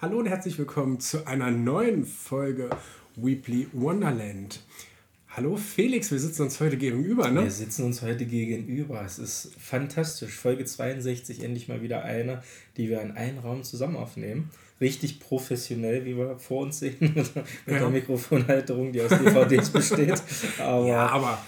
Hallo und herzlich willkommen zu einer neuen Folge Weebly Wonderland. Hallo Felix, wir sitzen uns heute gegenüber, ne? Wir sitzen uns heute gegenüber. Es ist fantastisch. Folge 62, endlich mal wieder eine, die wir in einem Raum zusammen aufnehmen. Richtig professionell, wie wir vor uns sehen, mit ja. der Mikrofonhalterung, die aus DVDs besteht. Aber ja, aber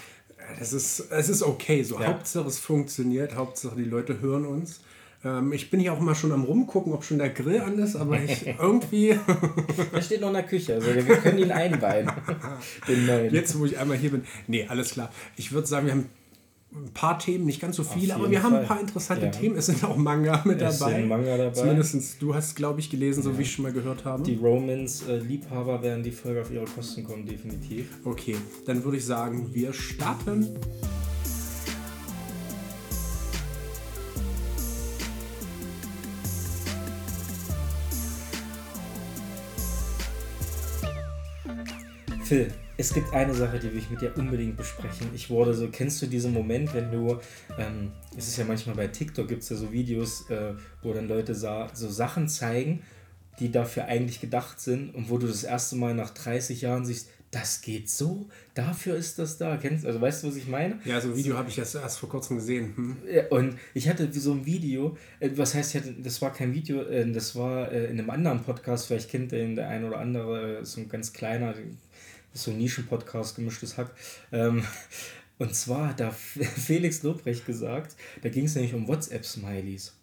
es ist, es ist okay so. Ja. Hauptsache es funktioniert, Hauptsache die Leute hören uns. Ähm, ich bin hier auch mal schon am rumgucken, ob schon der Grill an ist, aber ich irgendwie. der steht noch in der Küche, also wir können ihn einweihen. Den neuen. Jetzt, wo ich einmal hier bin. Nee, alles klar. Ich würde sagen, wir haben ein paar Themen, nicht ganz so viele, aber wir Fall. haben ein paar interessante ja. Themen. Es sind auch Manga mit es dabei. Sind Manga dabei. Zumindest du hast, glaube ich, gelesen, so ja. wie ich schon mal gehört habe. Die Romans-Liebhaber werden die Folge auf ihre Kosten kommen, definitiv. Okay, dann würde ich sagen, wir starten. Phil, es gibt eine Sache, die will ich mit dir unbedingt besprechen. Ich wurde so, kennst du diesen Moment, wenn du, ähm, es ist ja manchmal bei TikTok, gibt es ja so Videos, äh, wo dann Leute so Sachen zeigen, die dafür eigentlich gedacht sind und wo du das erste Mal nach 30 Jahren siehst, das geht so, dafür ist das da. Kennst also weißt du, was ich meine? Ja, so ein Video habe ich erst, erst vor kurzem gesehen. Hm. Und ich hatte so ein Video, äh, was heißt, hatte, das war kein Video, äh, das war äh, in einem anderen Podcast, vielleicht kennt den der ein oder andere, so ein ganz kleiner, so ein Nischen-Podcast, gemischtes Hack. Ähm, und zwar hat da Felix Lobrecht gesagt, da ging es nämlich um WhatsApp-Smileys.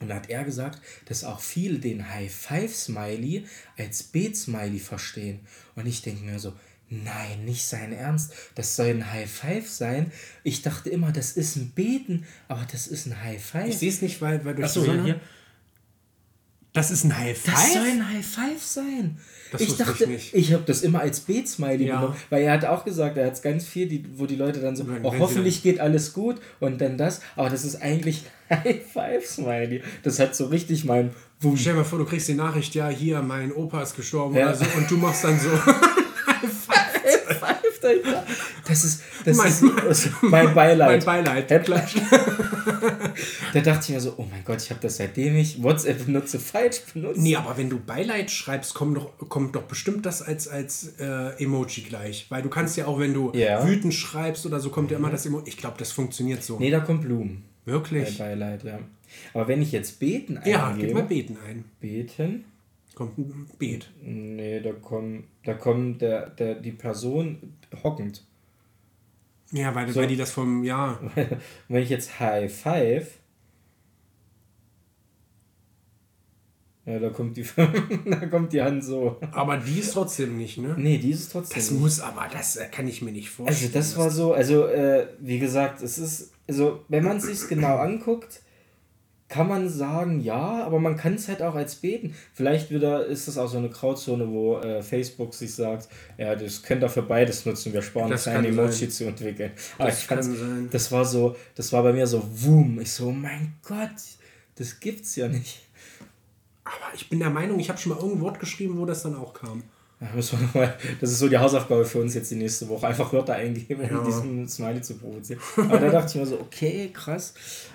Und da hat er gesagt, dass auch viele den High-Five-Smiley als Beet-Smiley verstehen. Und ich denke mir so, nein, nicht sein Ernst, das soll ein High-Five sein. Ich dachte immer, das ist ein Beten, aber das ist ein High-Five. Ich sehe es nicht, weil, weil durch Achso, ja, hier. Das ist ein High Five? Das soll ein High Five sein. Das ich dachte, ich, nicht. ich habe das immer als B-Smiley ja. genommen, weil er hat auch gesagt, er hat ganz viel, die, wo die Leute dann so, Nein, oh, hoffentlich geht alles gut und dann das, aber das ist eigentlich High Five Smiley. Das hat so richtig mein Wunsch. Stell dir mal vor, du kriegst die Nachricht, ja, hier, mein Opa ist gestorben ja. oder so und du machst dann so High Five. Das ist, das mein, ist also mein Beileid. Mein Beileid. da dachte ich mir so, oh mein Gott, ich habe das seitdem ich WhatsApp benutze falsch benutzt. Nee, aber wenn du Beileid schreibst, kommt doch, kommt doch bestimmt das als, als äh, Emoji gleich. Weil du kannst ja auch, wenn du ja. wütend schreibst oder so, kommt ja immer das Emoji. Ich glaube, das funktioniert so. Nee, da kommt Blumen. Wirklich? Bei Beileid, ja. Aber wenn ich jetzt beten eingebe... Ja, gib mal beten ein. Beten... Kommt ein Beet. Nee, da kommt, da kommt der, der, die Person hockend. Ja, weil, so. weil die das vom, ja. Wenn ich jetzt High Five. Ja, da kommt die, da kommt die Hand so. Aber die ist trotzdem nicht, ne? Nee, die ist trotzdem Das nicht. muss aber, das kann ich mir nicht vorstellen. Also das war so, also äh, wie gesagt, es ist, also wenn man es sich genau anguckt, kann man sagen, ja, aber man kann es halt auch als beten. Vielleicht wieder ist das auch so eine Grauzone, wo äh, Facebook sich sagt, ja, das könnt ihr für beides nutzen, wir sparen das ein Emoji zu entwickeln. Aber das, kann sein. das war so, das war bei mir so, wum, ich so, mein Gott, das gibt's ja nicht. Aber ich bin der Meinung, ich habe schon mal irgendein Wort geschrieben, wo das dann auch kam. Das ist so die Hausaufgabe für uns jetzt die nächste Woche. Einfach Wörter eingeben, um ja. diesen Smiley zu provozieren. Aber da dachte ich mir so, okay, krass.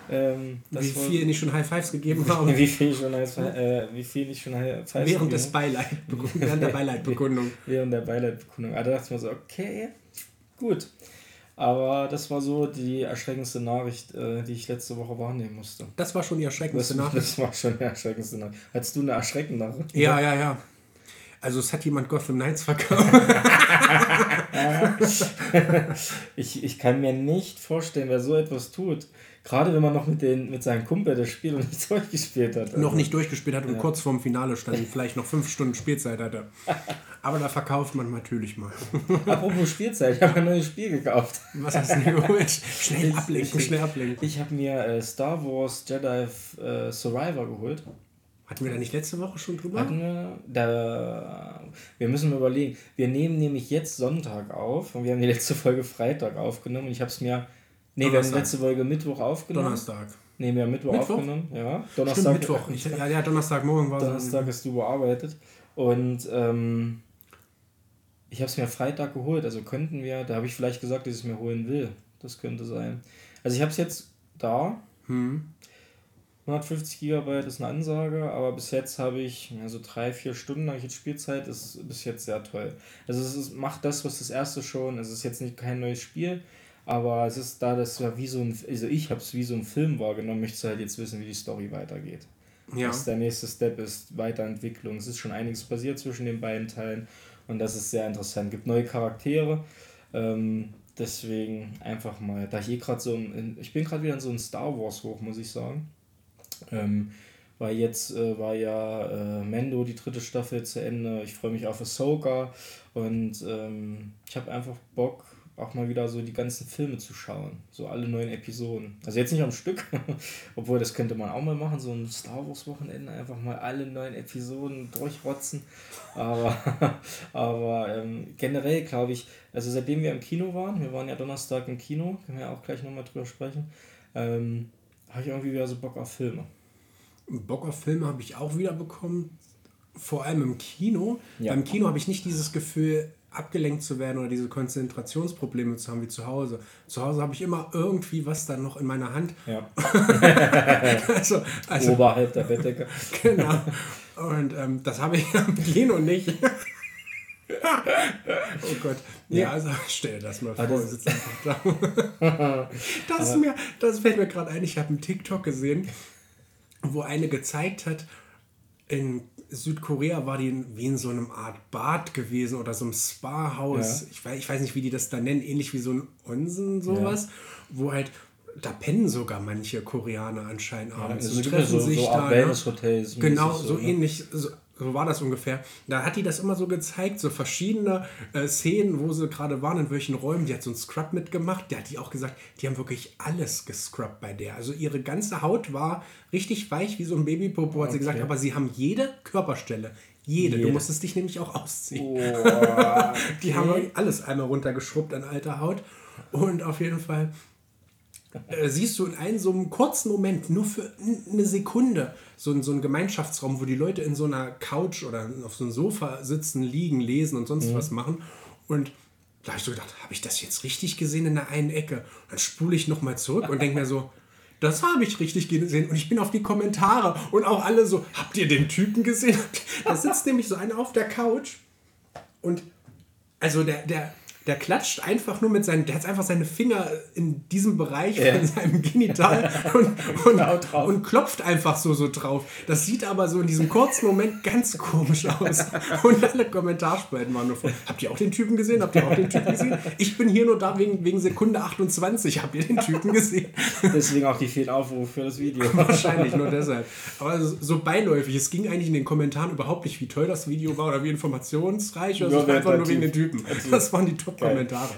Ähm, wie viel nicht schon High Fives gegeben haben. wie viel äh, wie viel nicht schon High Fives Während des Beileid, während der Beileidbekundung. während der Beileidbekundung. Aber da dachte ich mir so, okay, gut. Aber das war so die erschreckendste Nachricht, äh, die ich letzte Woche wahrnehmen musste. Das war schon die erschreckendste das, Nachricht? Das war schon die erschreckendste Nachricht. Hattest du eine erschreckende Nachricht? Ja, ja, ja. Also es hat jemand Gotham Knights verkauft. ich, ich kann mir nicht vorstellen, wer so etwas tut. Gerade wenn man noch mit, den, mit seinem Kumpel das Spiel noch nicht durchgespielt hat. Also. Noch nicht durchgespielt hat und ja. kurz vorm Finale stand, vielleicht noch fünf Stunden Spielzeit hatte. Aber da verkauft man natürlich mal. Apropos Spielzeit, ich habe ein neues Spiel gekauft. Was hast du denn geholt? Schnell ablenken, schnell ablenken. Ich habe mir äh, Star Wars Jedi äh, Survivor geholt. Hatten wir da nicht letzte Woche schon drüber? Hatten wir, da, wir müssen überlegen. Wir nehmen nämlich jetzt Sonntag auf und wir haben die letzte Folge Freitag aufgenommen. Und ich habe es mir. Nee, Donnerstag. wir haben die letzte Folge Mittwoch aufgenommen. Donnerstag. Nee, wir haben Mittwoch, Mittwoch? aufgenommen. Ja, Donnerstag. Stimmt, Mittwoch. Ich, ja, ja, Donnerstagmorgen war Donnerstag hast du bearbeitet. Und ähm, ich habe es mir Freitag geholt. Also könnten wir, da habe ich vielleicht gesagt, dass ich es mir holen will. Das könnte sein. Also ich habe es jetzt da. Hm. 150 GB ist eine Ansage, aber bis jetzt habe ich, also drei, vier Stunden habe ich jetzt Spielzeit, ist bis jetzt sehr toll. Also es ist, macht das, was das erste schon, es ist jetzt nicht kein neues Spiel, aber es ist da, das war wie so ein, also ich habe es wie so ein Film wahrgenommen, möchte halt jetzt wissen, wie die Story weitergeht. Ja. Was der nächste Step ist, Weiterentwicklung. Es ist schon einiges passiert zwischen den beiden Teilen und das ist sehr interessant. Es gibt neue Charaktere. Ähm, deswegen einfach mal, da ich eh gerade so, in, ich bin gerade wieder in so ein Star Wars hoch, muss ich sagen. Ähm, weil jetzt äh, war ja äh, Mendo die dritte Staffel zu Ende. Ich freue mich auf Ahsoka und ähm, ich habe einfach Bock, auch mal wieder so die ganzen Filme zu schauen. So alle neuen Episoden. Also jetzt nicht am Stück, obwohl das könnte man auch mal machen, so ein Star Wars Wochenende, einfach mal alle neuen Episoden durchrotzen. Aber, aber ähm, generell glaube ich, also seitdem wir im Kino waren, wir waren ja Donnerstag im Kino, können wir ja auch gleich nochmal drüber sprechen, ähm, habe ich irgendwie wieder so Bock auf Filme. Bock auf Filme habe ich auch wieder bekommen. Vor allem im Kino. Ja. Beim Kino habe ich nicht dieses Gefühl, abgelenkt zu werden oder diese Konzentrationsprobleme zu haben wie zu Hause. Zu Hause habe ich immer irgendwie was dann noch in meiner Hand. Ja. also, also, Oberhalb der Bettdecke. genau. Und ähm, das habe ich am Kino nicht. oh Gott. Ja, also stell dir das mal vor, das einfach da. das, mir, das fällt mir gerade ein, ich habe einen TikTok gesehen, wo eine gezeigt hat, in Südkorea war die wie in so einem Art Bad gewesen oder so einem Spa-Haus. Ja. Ich, weiß, ich weiß nicht, wie die das da nennen, ähnlich wie so ein Onsen, sowas, ja. wo halt da pennen sogar manche Koreaner anscheinend abends ja, und treffen so, sich so da. Ne? Genau, so, so ne? ähnlich. So, so war das ungefähr. Da hat die das immer so gezeigt, so verschiedene äh, Szenen, wo sie gerade waren, in welchen Räumen. Die hat so einen Scrub mitgemacht. Der hat die auch gesagt, die haben wirklich alles gescrubbt bei der. Also ihre ganze Haut war richtig weich wie so ein Babypopo, hat okay. sie gesagt. Aber sie haben jede Körperstelle. Jede. Jede. Du musstest dich nämlich auch ausziehen. Oh, okay. die haben alles einmal runtergeschrubbt an alter Haut. Und auf jeden Fall äh, siehst du in einem so einem kurzen Moment, nur für eine Sekunde, so, so einen Gemeinschaftsraum, wo die Leute in so einer Couch oder auf so einem Sofa sitzen, liegen, lesen und sonst mhm. was machen. Und da habe ich so gedacht, habe ich das jetzt richtig gesehen in der einen Ecke? dann spule ich nochmal zurück und denke mir so, das habe ich richtig gesehen. Und ich bin auf die Kommentare und auch alle so, habt ihr den Typen gesehen? Da sitzt nämlich so einer auf der Couch und also der, der, der klatscht einfach nur mit seinen, der hat einfach seine Finger in diesem Bereich ja. von seinem Genital und, und, und, klopft einfach so, so drauf. Das sieht aber so in diesem kurzen Moment ganz komisch aus. Und alle Kommentarspalten waren nur von, habt ihr auch den Typen gesehen? Habt ihr auch den Typen gesehen? Ich bin hier nur da wegen, wegen Sekunde 28. Habt ihr den Typen gesehen? Deswegen auch die vielen Aufrufe für das Video. Wahrscheinlich nur deshalb. Aber so beiläufig. Es ging eigentlich in den Kommentaren überhaupt nicht, wie toll das Video war oder wie informationsreich. Oder so. einfach nur wegen den Typen. Das waren die Kommentare.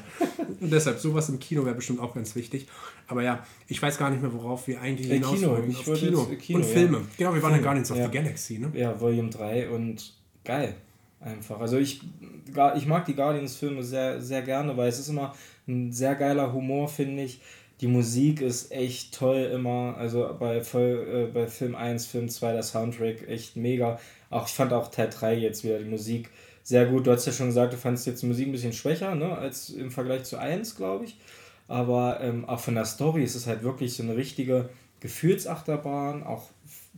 Und deshalb, sowas im Kino wäre bestimmt auch ganz wichtig. Aber ja, ich weiß gar nicht mehr, worauf wir eigentlich äh, hinaus Kino. wollen. Ich Auf Kino. Kino. Und Filme. Ja. Genau, wir waren in Guardians of ja. the Galaxy, ne? Ja, Volume 3 und geil. Einfach. Also ich, ich mag die Guardians-Filme sehr, sehr gerne, weil es ist immer ein sehr geiler Humor, finde ich. Die Musik ist echt toll immer. Also bei, voll, äh, bei Film 1, Film 2, der Soundtrack echt mega. Auch ich fand auch Teil 3 jetzt wieder die Musik sehr gut. Du hast ja schon gesagt, du fandest jetzt die Musik ein bisschen schwächer, ne, als im Vergleich zu 1, glaube ich. Aber ähm, auch von der Story ist es halt wirklich so eine richtige Gefühlsachterbahn, auch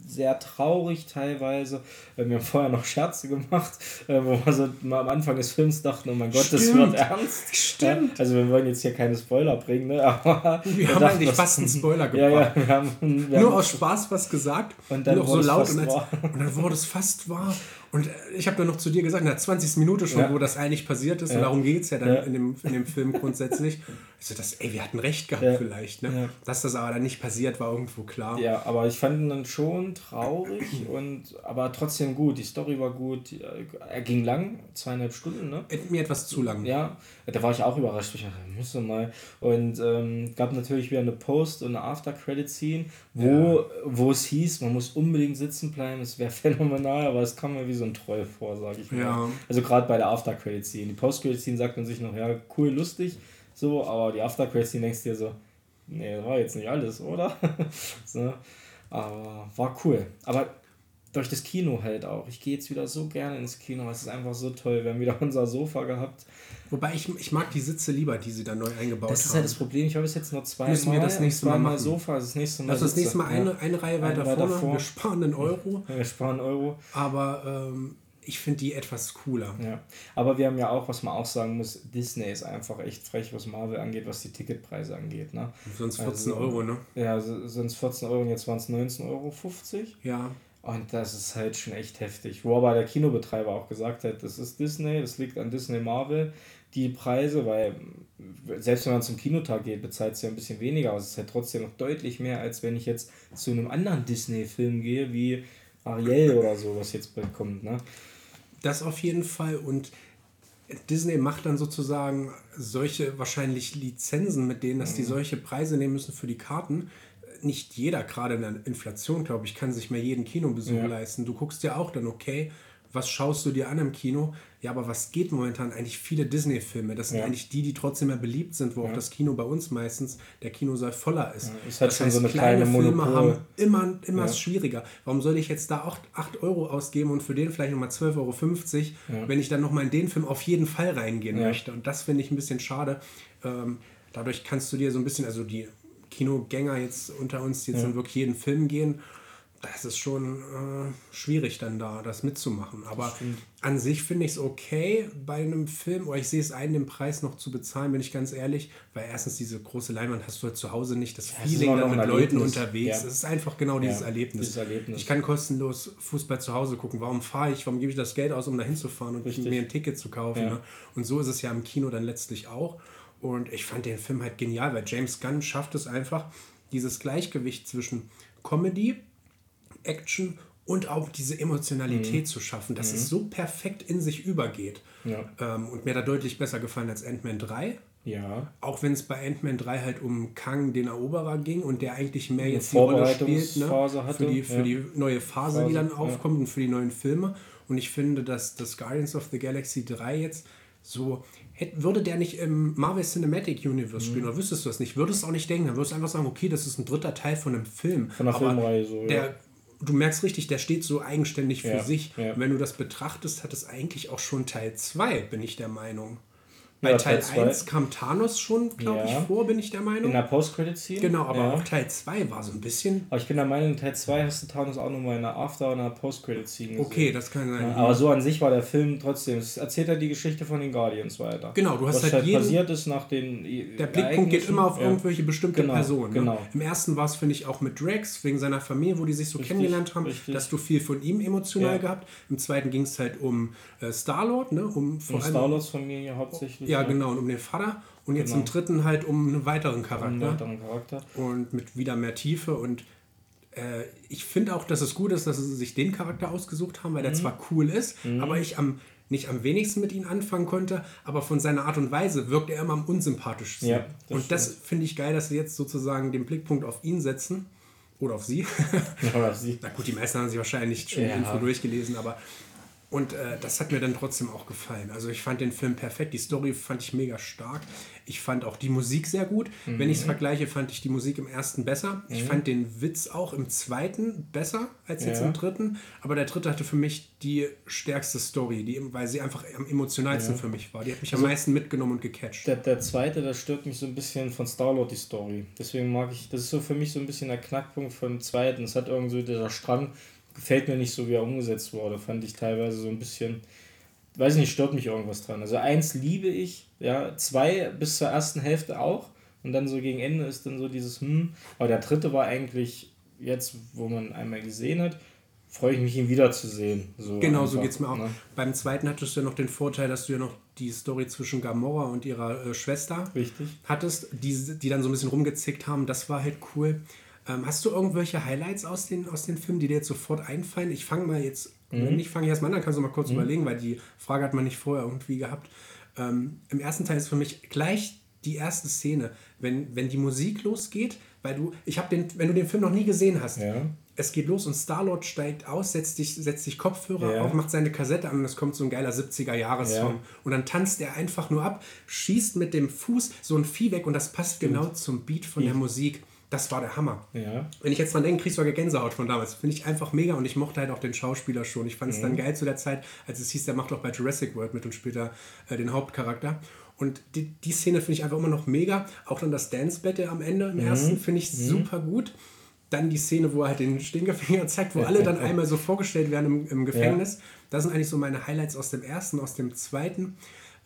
sehr traurig teilweise. Wir haben vorher noch Scherze gemacht, äh, wo wir so mal am Anfang des Films dachten, oh mein Gott, Stimmt. das wird ernst. Stimmt. Also wir wollen jetzt hier keine Spoiler bringen, ne? aber wir haben eigentlich fast einen Spoiler gebracht. Ja, ja, wir haben, wir Nur haben aus Spaß was gesagt und dann so laut und, als, und dann wurde es fast wahr. Und ich habe dann noch zu dir gesagt, in der 20. Minute schon, ja. wo das eigentlich passiert ist, ja. und darum geht es ja dann. In, dem, in dem Film grundsätzlich. Also das, ey, wir hatten recht gehabt vielleicht. Ne? Dass das aber dann nicht passiert, war irgendwo klar. Ja, aber ich fand ihn dann schon traurig, und, aber trotzdem gut. Die Story war gut. Er ging lang, zweieinhalb Stunden. Ne? Mir etwas zu lang. Ja, da war ich auch überrascht. Ich dachte, müsste mal. Und ähm, gab natürlich wieder eine Post- und eine After-Credit-Scene, wo, wo es hieß, man muss unbedingt sitzen bleiben. Es wäre phänomenal, aber es kam mir wie so ein Troll vor, sage ich mal. Ja. Also gerade bei der After-Credit-Scene. Die Post-Credit-Scene sagt man sich noch, ja, cool, lustig, so, aber die After-Credit-Scene denkst du dir so, nee, das war jetzt nicht alles, oder? so, aber war cool. Aber durch das Kino halt auch. Ich gehe jetzt wieder so gerne ins Kino. Es ist einfach so toll. Wir haben wieder unser Sofa gehabt. Wobei ich, ich mag die Sitze lieber, die sie da neu eingebaut haben. Das ist halt das Problem. Ich habe es jetzt nur zwei Müssen wir das nächste Mal, mal Sofa, das nächste Mal. Also das nächste Mal eine, eine Reihe weiter, eine vorne. Vor. Wir sparen einen Euro. Wir sparen Euro. Aber ähm, ich finde die etwas cooler. Ja. Aber wir haben ja auch, was man auch sagen muss, Disney ist einfach echt frech, was Marvel angeht, was die Ticketpreise angeht. Ne? Sonst 14 also, Euro, ne? Ja, sonst 14 Euro und jetzt waren es 19,50 Euro. Ja. Und das ist halt schon echt heftig. Wo aber der Kinobetreiber auch gesagt hat, das ist Disney, das liegt an Disney Marvel. Die Preise, weil selbst wenn man zum Kinotag geht, bezahlt es ja ein bisschen weniger, aber es ist halt trotzdem noch deutlich mehr, als wenn ich jetzt zu einem anderen Disney-Film gehe, wie Ariel oder so, was jetzt bald kommt. Ne? Das auf jeden Fall. Und Disney macht dann sozusagen solche wahrscheinlich Lizenzen, mit denen, dass mhm. die solche Preise nehmen müssen für die Karten. Nicht jeder, gerade in der Inflation, glaube ich, kann sich mehr jeden Kinobesuch ja. leisten. Du guckst ja auch dann, okay, was schaust du dir an im Kino? Ja, aber was geht momentan? Eigentlich viele Disney-Filme. Das sind ja. eigentlich die, die trotzdem mehr beliebt sind, wo ja. auch das Kino bei uns meistens, der Kinosaal voller ist. Ja, ist halt das heißt, so eine kleine, kleine Filme haben immer, immer schwieriger. Warum soll ich jetzt da auch 8 Euro ausgeben und für den vielleicht nochmal 12,50 Euro, wenn ich dann nochmal in den Film auf jeden Fall reingehen möchte? Und das finde ich ein bisschen schade. Ähm, dadurch kannst du dir so ein bisschen, also die Kinogänger jetzt unter uns, die jetzt dann wirklich jeden Film gehen das ist schon äh, schwierig dann da, das mitzumachen. Aber an sich finde ich es okay bei einem Film, oder ich sehe es ein, den Preis noch zu bezahlen, bin ich ganz ehrlich, weil erstens diese große Leinwand hast du halt zu Hause nicht, das ja, Feeling da mit Leuten unterwegs. Es ist einfach genau dieses, ja, Erlebnis. dieses, Erlebnis. Ich kann kostenlos Fußball zu Hause gucken. Warum fahre ich, warum gebe ich das Geld aus, um da hinzufahren und Richtig. mir ein Ticket zu kaufen? Ja. Ne? Und so ist es ja im Kino dann letztlich auch. Und ich fand den Film halt genial, weil James Gunn schafft es einfach, dieses Gleichgewicht zwischen Comedy, Action und auch diese Emotionalität mhm. zu schaffen, dass mhm. es so perfekt in sich übergeht. Ja. Ähm, und mir da deutlich besser gefallen als Ant-Man 3. Ja. Auch wenn es bei Ant-Man 3 halt um Kang, den Eroberer, ging und der eigentlich mehr jetzt die Rolle spielt ne? Hatte. für, die, für ja. die neue Phase, Phase, die dann aufkommt ja. und für die neuen Filme. Und ich finde, dass das Guardians of the Galaxy 3 jetzt so Hätte, würde der nicht im Marvel Cinematic Universe spielen, mhm. oder wüsstest du das nicht, würdest du auch nicht denken, dann würdest du einfach sagen, okay, das ist ein dritter Teil von einem Film. Von einer Filmreihe so, Der du merkst richtig, der steht so eigenständig für ja, sich. Ja. Und wenn du das betrachtest, hat es eigentlich auch schon Teil 2, bin ich der Meinung. Bei ja, Teil, Teil 1 kam Thanos schon, glaube ja. ich, vor, bin ich der Meinung. In der Post-Credit-Scene? Genau, aber ja. auch Teil 2 war so ein bisschen. Aber ich bin der Meinung, in Teil 2 hast du Thanos auch nochmal in der After- und einer Post-Credit-Scene Okay, das kann sein. aber so an sich war der Film trotzdem, es erzählt ja die Geschichte von den Guardians weiter. Genau, du hast Was halt, halt jeden, passiert ist nach den Der Blickpunkt geht immer auf irgendwelche bestimmte genau, Personen. Ne? Genau. Im ersten war es, finde ich, auch mit Drax, wegen seiner Familie, wo die sich so richtig, kennengelernt haben, richtig. dass du viel von ihm emotional gehabt. Im zweiten ging es halt um äh, Star-Lord, ne? um vor um Star-Lords Familie hauptsächlich. Ja, genau, und um den Vater. Und jetzt genau. im dritten halt um einen weiteren Charakter. einen weiteren Charakter. Und mit wieder mehr Tiefe. Und äh, ich finde auch, dass es gut ist, dass sie sich den Charakter ausgesucht haben, weil mhm. der zwar cool ist, mhm. aber ich am nicht am wenigsten mit ihm anfangen konnte, aber von seiner Art und Weise wirkt er immer am unsympathischsten. Ja, das und das finde ich geil, dass sie jetzt sozusagen den Blickpunkt auf ihn setzen. Oder auf sie. Oder auf sie. Na gut, die meisten haben sich wahrscheinlich schon ja. Info durchgelesen, aber und äh, das hat mir dann trotzdem auch gefallen. Also ich fand den Film perfekt, die Story fand ich mega stark. Ich fand auch die Musik sehr gut. Mhm. Wenn ich es vergleiche, fand ich die Musik im ersten besser. Mhm. Ich fand den Witz auch im zweiten besser als jetzt ja. im dritten. Aber der dritte hatte für mich die stärkste Story, die, weil sie einfach am emotionalsten ja. für mich war. Die hat mich also am meisten mitgenommen und gecatcht. Der, der zweite, das stört mich so ein bisschen von Star-Lord, die Story. Deswegen mag ich, das ist so für mich so ein bisschen der Knackpunkt vom zweiten. Es hat irgendwie so dieser Strang gefällt mir nicht so, wie er umgesetzt wurde. Fand ich teilweise so ein bisschen, weiß nicht, stört mich irgendwas dran. Also eins liebe ich, ja, zwei bis zur ersten Hälfte auch. Und dann so gegen Ende ist dann so dieses, hm, aber der dritte war eigentlich jetzt, wo man einmal gesehen hat, freue ich mich, ihn wiederzusehen. So genau, einfach, so geht es mir auch. Ne? Beim zweiten hattest du ja noch den Vorteil, dass du ja noch die Story zwischen Gamora und ihrer äh, Schwester Richtig. hattest, die, die dann so ein bisschen rumgezickt haben. Das war halt cool. Ähm, hast du irgendwelche Highlights aus den, aus den Filmen, die dir jetzt sofort einfallen? Ich fange mal jetzt, mhm. wenn ich fange erstmal an, dann kannst du mal kurz mhm. überlegen, weil die Frage hat man nicht vorher irgendwie gehabt. Ähm, Im ersten Teil ist für mich gleich die erste Szene, wenn, wenn die Musik losgeht, weil du, ich habe den, wenn du den Film noch nie gesehen hast, ja. es geht los und Starlord steigt aus, setzt sich, setzt sich Kopfhörer ja. auf, macht seine Kassette an und es kommt so ein geiler 70er-Jahres-Song. Ja. Und dann tanzt er einfach nur ab, schießt mit dem Fuß so ein Vieh weg und das passt Stimmt. genau zum Beat von der Musik. Das war der Hammer. Ja. Wenn ich jetzt dran denke, kriegst du sogar Gänsehaut von damals. Finde ich einfach mega und ich mochte halt auch den Schauspieler schon. Ich fand es mhm. dann geil zu der Zeit, als es hieß, der macht auch bei Jurassic World mit und spielt da äh, den Hauptcharakter. Und die, die Szene finde ich einfach immer noch mega. Auch dann das Dance Battle am Ende im mhm. ersten finde ich mhm. super gut. Dann die Szene, wo er halt den Stinkefinger zeigt, wo alle dann einmal so vorgestellt werden im, im Gefängnis. Ja. Das sind eigentlich so meine Highlights aus dem ersten, aus dem zweiten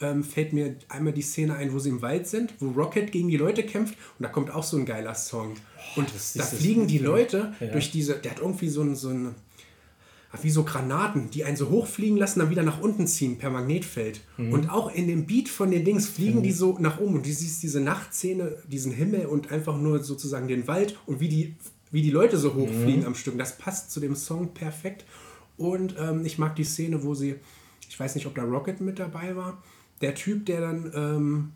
ähm, fällt mir einmal die Szene ein, wo sie im Wald sind, wo Rocket gegen die Leute kämpft und da kommt auch so ein geiler Song. Und oh, da fliegen die Leute ja. durch diese, der hat irgendwie so ein, so ein, wie so Granaten, die einen so hochfliegen lassen, dann wieder nach unten ziehen per Magnetfeld. Mhm. Und auch in dem Beat von den Dings fliegen mhm. die so nach oben und du siehst diese Nachtszene, diesen Himmel und einfach nur sozusagen den Wald und wie die, wie die Leute so hochfliegen mhm. am Stück. Das passt zu dem Song perfekt. Und ähm, ich mag die Szene, wo sie, ich weiß nicht, ob da Rocket mit dabei war, der Typ, der dann, ähm,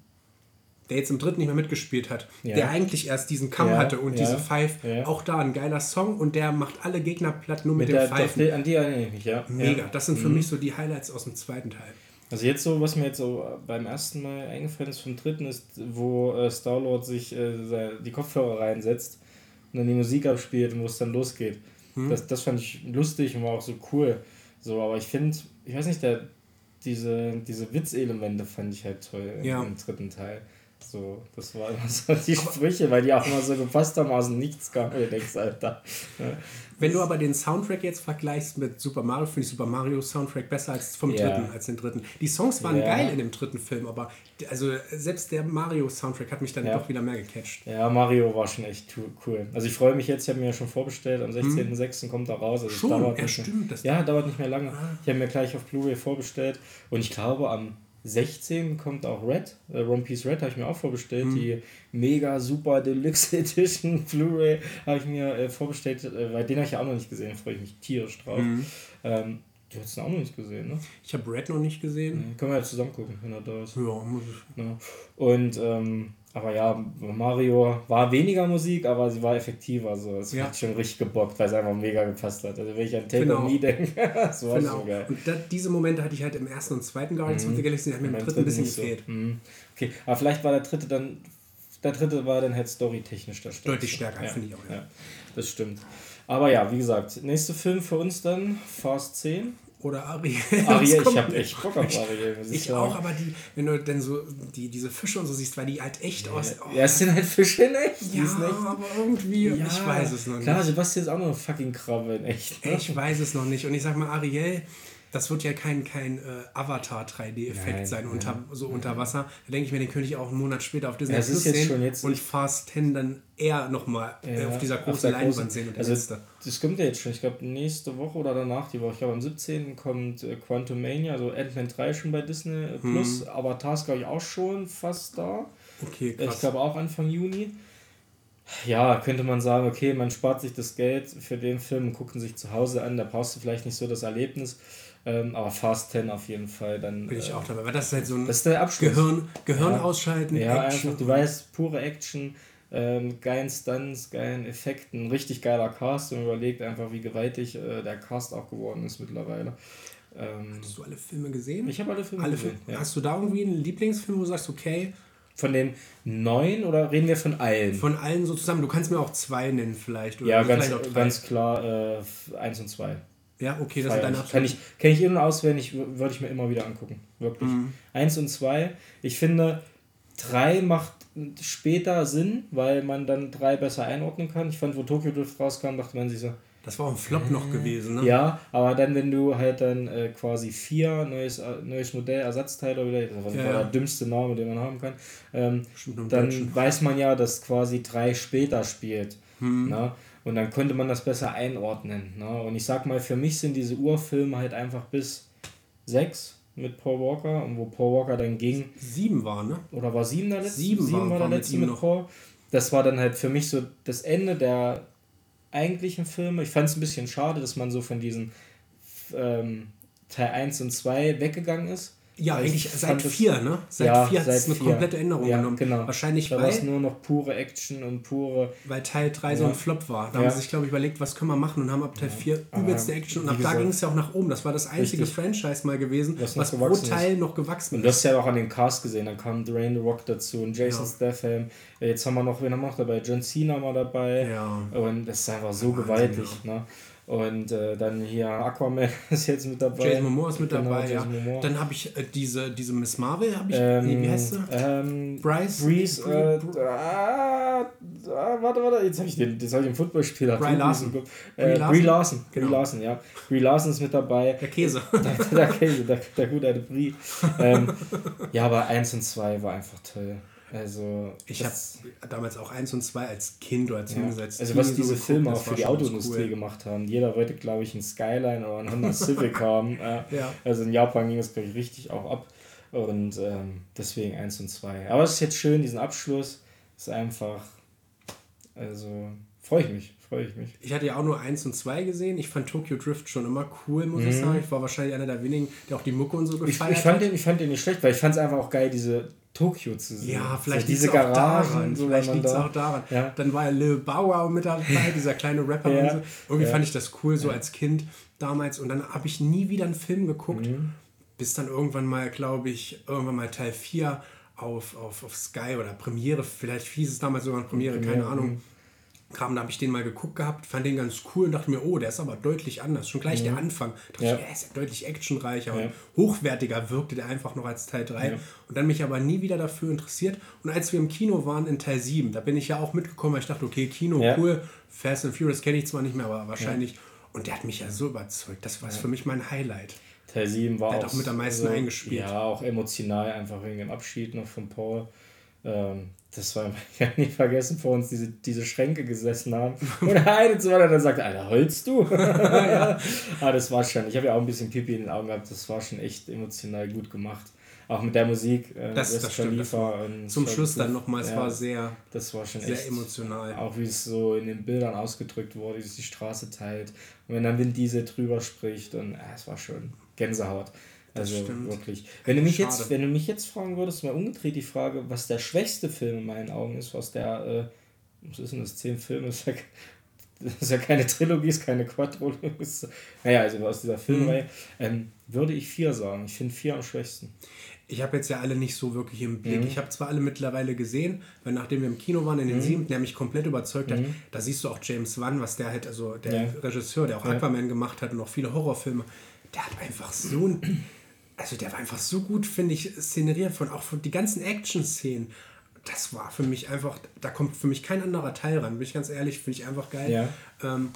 der jetzt im dritten nicht mehr mitgespielt hat, ja. der eigentlich erst diesen Kamm ja, hatte und ja, diese Five, auch da ein geiler Song und der macht alle Gegner platt nur mit, mit dem Pfeifen. An die erinnere ich mich, ja. Mega. Das sind für mhm. mich so die Highlights aus dem zweiten Teil. Also jetzt so, was mir jetzt so beim ersten Mal eingefallen ist vom dritten, ist, wo äh, Star-Lord sich äh, die Kopfhörer reinsetzt und dann die Musik abspielt und wo es dann losgeht. Hm. Das, das fand ich lustig und war auch so cool. So, aber ich finde, ich weiß nicht, der, diese, diese Witzelemente fand ich halt toll ja. im dritten Teil. So, das war immer so die Sprüche, weil die auch immer so gepasst haben aus dem Nichts kamen. Du denkst, Alter. Wenn du aber den Soundtrack jetzt vergleichst mit Super Mario, finde ich Super Mario Soundtrack besser als vom ja. dritten, als den dritten. Die Songs waren ja. geil in dem dritten Film, aber also selbst der Mario Soundtrack hat mich dann ja. doch wieder mehr gecatcht. Ja, Mario war schon echt cool. Also ich freue mich jetzt, ich habe mir ja schon vorbestellt, am 16.06. Hm. kommt er raus. Also schon? Dauert ja, stimmt. Das ja, dauert nicht mehr lange. Ah. Ich habe mir gleich auf Blu-ray vorbestellt und ich glaube am 16 kommt auch Red, äh, One Piece Red habe ich mir auch vorbestellt, mhm. die mega super Deluxe Edition Blu-ray habe ich mir äh, vorbestellt, äh, weil den habe ich ja auch noch nicht gesehen, freue ich mich tierisch drauf. Mhm. Ähm, du hast ihn auch noch nicht gesehen, ne? Ich habe Red noch nicht gesehen. Mhm, können wir ja zusammen gucken, wenn er da ist. Ja, muss ich. Ja. Und ähm, aber ja, Mario war weniger Musik, aber sie war effektiver. Also es ja. hat schon richtig gebockt, weil es einfach mega gepasst hat. Also wenn ich an Take genau. Me denke, das war genau. so geil. Und da, diese Momente hatte ich halt im ersten und zweiten Guardians mhm. of the Galaxy, die haben mir im dritten ein bisschen gefehlt. So. Mhm. Okay, aber vielleicht war der dritte dann, der dritte war dann halt storytechnisch der stärkste. Deutlich stärker, ja. finde ich auch. Ja. ja, das stimmt. Aber ja, wie gesagt, nächster Film für uns dann, Fast 10 oder Ariel. Ariel, ich habe echt Bock auf Ariel. Ich, ich auch, aber die, wenn du dann so die, diese Fische und so siehst, weil die halt echt ja, aus. Oh. Ja, es sind halt Fische in echt. Ja, echt. aber irgendwie, ja, ich weiß es noch nicht. Klar, Sebastian ist auch noch eine fucking Krabbe in echt. Ne? Ich weiß es noch nicht. Und ich sag mal, Ariel, das wird ja kein, kein äh, Avatar 3D-Effekt sein unter, so unter Wasser. Da denke ich mir, den könnte ich auch einen Monat später auf Disney ja, Plus sehen jetzt und Fast 10 dann eher nochmal äh, ja, auf dieser großen auf Leinwand sehen. Und also, letzte. das kommt ja jetzt schon. Ich glaube, nächste Woche oder danach die Woche. Ich glaube, am 17. kommt äh, Quantum Mania, also Ant-Man 3 schon bei Disney äh, Plus. Hm. Avatar ist, glaube ich, auch schon fast da. Okay, krass. Ich glaube auch Anfang Juni. Ja, könnte man sagen, okay, man spart sich das Geld für den Film und guckt ihn sich zu Hause an. Da brauchst du vielleicht nicht so das Erlebnis. Ähm, aber Fast 10 auf jeden Fall. Dann, Bin ich äh, auch dabei, weil das ist halt so ein das ist der Abschluss. Gehirn, Gehirn ja. ausschalten. Ja, Action. einfach, du weißt, pure Action, ähm, geilen Stunts, geilen Effekten, richtig geiler Cast und überlegt einfach, wie gewaltig äh, der Cast auch geworden ist mittlerweile. Ähm, Hast du alle Filme gesehen? Ich habe alle Filme alle gesehen. Ja. Hast du da irgendwie einen Lieblingsfilm, wo du sagst, okay. Von den neun oder reden wir von allen? Von allen so zusammen. Du kannst mir auch zwei nennen, vielleicht. Oder ja, ganz, ganz klar äh, eins und zwei. Ja, okay, das ist deine Kann ich, Kenne ich in- und auswendig, würde ich mir immer wieder angucken. Wirklich. Mhm. Eins und zwei. Ich finde, drei macht später Sinn, weil man dann drei besser einordnen kann. Ich fand, wo Tokyo Drift rauskam, dachte man sich so. Das war auch ein Flop noch gewesen, ne? Ja, aber dann, wenn du halt dann äh, quasi vier neues, äh, neues Modell, Ersatzteile oder das war ja. der dümmste Name, den man haben kann, ähm, dann weiß man ja, dass quasi drei später spielt. Hm. Na? Und dann konnte man das besser einordnen. Ne? Und ich sag mal, für mich sind diese Urfilme halt einfach bis sechs mit Paul Walker und wo Paul Walker dann ging. Sieben war, ne? Oder war sieben der letzte? Sieben, sieben war, war der letzte mit, mit Paul. Das war dann halt für mich so das Ende der eigentlichen Filme. Ich fand es ein bisschen schade, dass man so von diesen ähm, Teil 1 und 2 weggegangen ist. Ja, eigentlich seit vier, ne? Seit ja, vier hat es eine vier. komplette Änderung ja, genommen. Genau. Wahrscheinlich da weil. es nur noch pure Action und pure. Weil Teil 3 ja. so ein Flop war. Da haben sie sich, glaube ich, überlegt, was können wir machen und haben ab Teil 4 übelste Action. Und ab da ging es ja auch nach oben. Das war das einzige Richtig. Franchise mal gewesen, was, was pro Teil ist. noch gewachsen ist. Und das ist ja auch an den Cast gesehen. Dann kam Dwayne The Rock dazu und Jason Statham. Jetzt haben wir noch, wen haben wir noch dabei? John Cena mal dabei. Ja. Und das ist einfach so gewaltig. Ne? Und äh, dann hier Aquaman ist jetzt mit dabei. Jason Momoa ist mit genau, dabei, ja. Dann habe ich äh, diese, diese Miss Marvel, habe ich, ähm, nee, wie heißt sie? Ähm, Bryce? Breeze, äh, ah, ah, warte, warte, jetzt habe ich den, jetzt hab ich den Footballspieler. Bry Larson. Äh, Brie Larson. Brie genau. Larson, ja. Brie Larson ist mit dabei. Der Käse. der, der Käse, der, der gute alte Brie. ähm, ja, aber 1 und 2 war einfach toll. Also ich habe damals auch eins und zwei als Kind oder als ja. hingesetzt. Also was diese so Filme auch für die Autoindustrie cool. gemacht haben. Jeder wollte, glaube ich, einen Skyline oder einen Honda Civic haben. Ja. Also in Japan ging es, glaube ich, richtig auch ab. Und ähm, deswegen eins und zwei. Aber es ist jetzt schön, diesen Abschluss ist einfach, also freue ich mich, freue ich mich. Ich hatte ja auch nur eins und zwei gesehen. Ich fand Tokyo Drift schon immer cool, muss mhm. ich sagen. Ich war wahrscheinlich einer der wenigen, der auch die Mucke und so gefeiert ich, ich fand hat. Den, ich fand den nicht schlecht, weil ich fand es einfach auch geil, diese Tokio zu sehen. Ja, vielleicht so diese Garagen. So vielleicht liegt es auch daran. Ja. Dann war ja Lil Wow mit dabei, dieser kleine Rapper. ja. so. Irgendwie ja. fand ich das cool, so als Kind damals. Und dann habe ich nie wieder einen Film geguckt, mhm. bis dann irgendwann mal, glaube ich, irgendwann mal Teil 4 auf, auf, auf Sky oder Premiere, vielleicht hieß es damals sogar Premiere, Premiere keine Ahnung. Mhm kam, da habe ich den mal geguckt gehabt, fand den ganz cool und dachte mir, oh, der ist aber deutlich anders. Schon gleich mhm. der Anfang. Da ja. ich, er ist ja deutlich actionreicher ja. und hochwertiger wirkte der einfach noch als Teil 3. Ja. Und dann mich aber nie wieder dafür interessiert. Und als wir im Kino waren in Teil 7, da bin ich ja auch mitgekommen, weil ich dachte, okay, Kino, cool, Fast and Furious kenne ich zwar nicht mehr, aber wahrscheinlich. Und der hat mich ja so überzeugt. Das war für mich mein Highlight. Teil 7 war der auch, hat auch mit am meisten so, eingespielt. Ja, auch emotional einfach wegen dem Abschied noch von Paul. Ähm, das war, ich kann nicht vergessen, vor uns diese, diese Schränke gesessen haben. Und eine zu dann sagt, Alter, holst du? ja. Aber das war schon, ich habe ja auch ein bisschen Pipi in den Augen gehabt, das war schon echt emotional gut gemacht. Auch mit der Musik, äh, das, das stimmt, Khalifa Zum Schluss dann nochmal, es ja, war sehr, das war schon sehr echt, emotional. Auch wie es so in den Bildern ausgedrückt wurde, wie es die Straße teilt. Und wenn dann Wind Diesel drüber spricht, und äh, es war schon Gänsehaut. Also wirklich. Wenn du, mich jetzt, wenn du mich jetzt fragen würdest, mal umgedreht die Frage, was der schwächste Film in meinen Augen ist, was der, äh, was ist denn das, zehn Filme, ist ja, das ist ja keine Trilogie, ist keine Quadrologie, ist, naja, also aus dieser Filmreihe, mhm. ähm, würde ich vier sagen. Ich finde vier am schwächsten. Ich habe jetzt ja alle nicht so wirklich im Blick. Mhm. Ich habe zwar alle mittlerweile gesehen, weil nachdem wir im Kino waren in den mhm. siebten, der mich komplett überzeugt hat, mhm. da siehst du auch James Wan, was der halt, also der ja. Regisseur, der auch ja. Aquaman gemacht hat und auch viele Horrorfilme, der hat einfach so ein also der war einfach so gut, finde ich, szeneriert von auch von die ganzen Action-Szenen. Das war für mich einfach, da kommt für mich kein anderer Teil ran, bin ich ganz ehrlich, finde ich einfach geil. Ja. Ähm,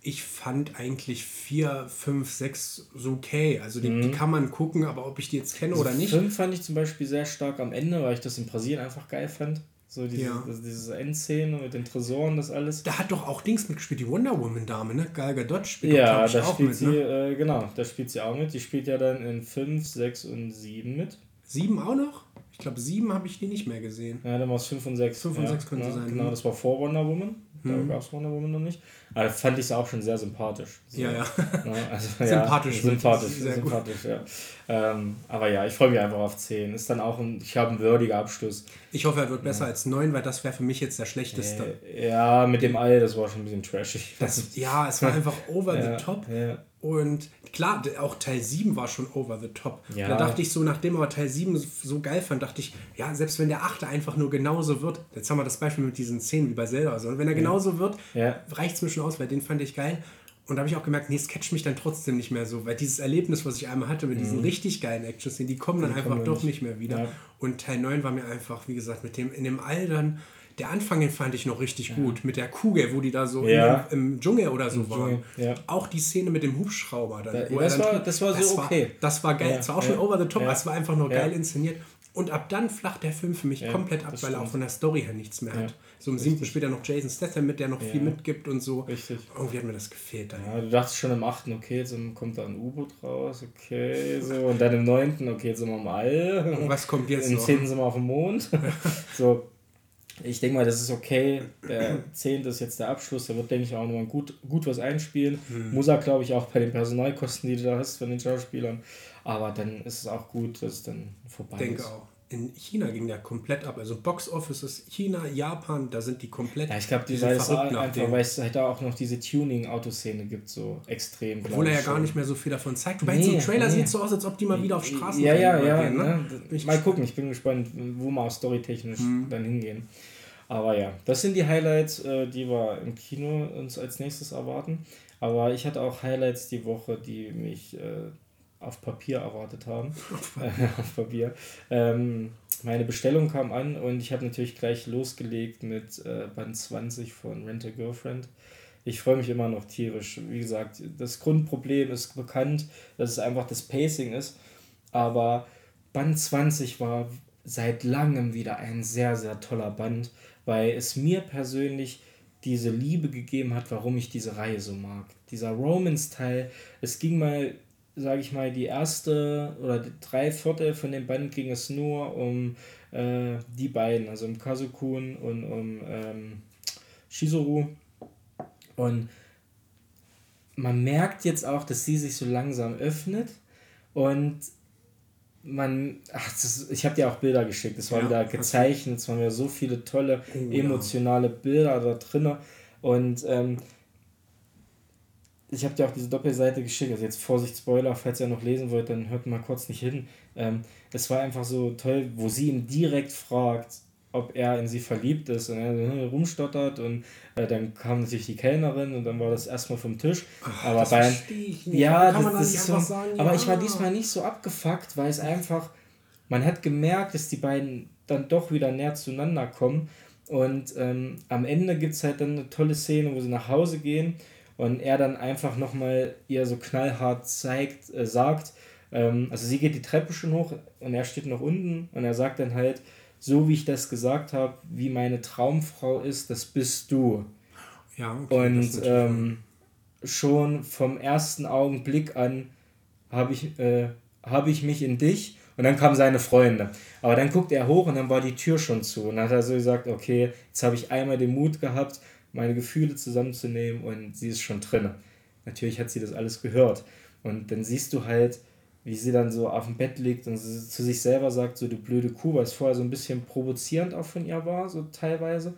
ich fand eigentlich 4, 5, 6 so okay. Also die, mhm. die kann man gucken, aber ob ich die jetzt kenne also oder nicht. 5 fand ich zum Beispiel sehr stark am Ende, weil ich das in Brasilien einfach geil fand. So diese, ja. also diese Endszene mit den Tresoren, das alles. Da hat doch auch Dings mitgespielt, die Wonder Woman Dame, ne? Gal Gadot spielt ja, da auch spielt mit, sie, ne? äh, genau, da spielt sie auch mit. Die spielt ja dann in 5, 6 und 7 mit. 7 auch noch? Ich glaube, 7 habe ich die nicht mehr gesehen. Ja, dann war es 5 und 6. 5 und ja, 6 könnte genau, sein. Genau, ne? das war vor Wonder Woman. Da hm. gab es Wonder Woman noch nicht. Aber fand ich es auch schon sehr sympathisch. So, ja, ja. Ne? Also, sympathisch. Ja, sympathisch, sehr sympathisch, ja. Ähm, aber ja, ich freue mich einfach auf 10. Ist dann auch ein, ich habe einen würdiger Abschluss. Ich hoffe, er wird besser ja. als 9, weil das wäre für mich jetzt der schlechteste. ja, mit dem All, das war schon ein bisschen trashig. Das, ja, es war einfach over the top. Ja. Und klar, auch Teil 7 war schon over the top. Ja. Da dachte ich so, nachdem aber Teil 7 so geil fand, dachte ich, ja, selbst wenn der 8. einfach nur genauso wird, jetzt haben wir das Beispiel mit diesen Szenen wie bei Zelda, also, und wenn er genauso wird, ja. reicht es mir schon aus, weil den fand ich geil. Und da habe ich auch gemerkt, nee, es catcht mich dann trotzdem nicht mehr so, weil dieses Erlebnis, was ich einmal hatte mit mhm. diesen richtig geilen Action-Szenen, die kommen dann die einfach kommen doch nicht, nicht mehr wieder. Ja. Und Teil 9 war mir einfach, wie gesagt, mit dem, in dem All dann, der Anfang, den fand ich noch richtig ja. gut. Mit der Kugel, wo die da so ja. im, im, Dschungel oder so Im waren. Ja. Auch die Szene mit dem Hubschrauber. Dann, da, das, dann, war, das war so das okay. War, das war geil. Es war auch schon over the top, aber es war einfach nur geil inszeniert. Und ab dann flacht der Film für mich komplett ab, weil er auch von der Story her nichts mehr hat. So im siebten später noch Jason Statham mit, der noch viel mitgibt und so. Richtig. Irgendwie hat mir das gefehlt. Dann. Ja, du dachtest schon im achten, okay, jetzt kommt da ein U-Boot raus, okay, so. Und dann im neunten, okay, jetzt sind wir im All. Und was kommt jetzt Im zehnten sind wir auf dem Mond. so. Ich denke mal, das ist okay. Der 10. ist jetzt der Abschluss. Da wird, denke ich, auch nochmal gut, gut was einspielen. Mhm. Muss er, glaube ich, auch bei den Personalkosten, die du da hast von den Schauspielern. Aber dann ist es auch gut, dass es dann vorbei denke ist. Denke auch in China ging der komplett ab. Also Box Offices, China, Japan, da sind die komplett. Ja, ich glaube, die weil es einfach, weil es halt da auch noch diese Tuning-Autoszene gibt, so extrem. Obwohl er ja schon. gar nicht mehr so viel davon zeigt. Wobei nee, so ein Trailer nee. sieht so aus, als ob die mal wieder auf Straßen Ja, ja, ja. Gehen, ne? Ja, mal gucken, ich bin gespannt, wo wir auch storytechnisch mhm. dann hingehen. Aber ja, das sind die Highlights, äh, die wir im Kino uns als nächstes erwarten. Aber ich hatte auch Highlights die Woche, die mich äh, auf Papier erwartet haben. Auf Papier. auf Papier. Ähm, meine Bestellung kam an und ich habe natürlich gleich losgelegt mit äh, Band 20 von Rent a Girlfriend. Ich freue mich immer noch tierisch. Wie gesagt, das Grundproblem ist bekannt, dass es einfach das Pacing ist. Aber Band 20 war seit langem wieder ein sehr, sehr toller Band, weil es mir persönlich diese Liebe gegeben hat, warum ich diese Reihe so mag. Dieser Romance-Teil, es ging mal sage ich mal, die erste oder die drei Viertel von dem Band ging es nur um äh, die beiden, also um Kazukun und um ähm, Shizuru. Und man merkt jetzt auch, dass sie sich so langsam öffnet und man, ach, das, ich habe dir auch Bilder geschickt, es war ja, wieder gezeichnet, es waren wieder so viele tolle oh, emotionale ja. Bilder da drin und ähm, ich habe dir auch diese Doppelseite geschickt, also jetzt Vorsicht Spoiler, falls ihr noch lesen wollt, dann hört mal kurz nicht hin. Ähm, es war einfach so toll, wo sie ihn direkt fragt, ob er in sie verliebt ist und er rumstottert und äh, dann kam natürlich die Kellnerin und dann war das erstmal vom Tisch. Ach, aber das bei ich nicht. ja, das, das ist so, sagen, aber ja. ich war diesmal nicht so abgefuckt, weil es einfach man hat gemerkt, dass die beiden dann doch wieder näher zueinander kommen und ähm, am Ende gibt es halt dann eine tolle Szene, wo sie nach Hause gehen und er dann einfach nochmal ihr so knallhart zeigt, äh, sagt, ähm, also sie geht die Treppe schon hoch und er steht noch unten und er sagt dann halt, so wie ich das gesagt habe, wie meine Traumfrau ist, das bist du. Ja, okay, und ähm, schon vom ersten Augenblick an habe ich, äh, hab ich mich in dich und dann kamen seine Freunde. Aber dann guckt er hoch und dann war die Tür schon zu. Und dann hat er so gesagt, okay, jetzt habe ich einmal den Mut gehabt, meine Gefühle zusammenzunehmen und sie ist schon drin. Natürlich hat sie das alles gehört. Und dann siehst du halt, wie sie dann so auf dem Bett liegt und zu sich selber sagt, so du blöde Kuh, weil es vorher so ein bisschen provozierend auch von ihr war, so teilweise.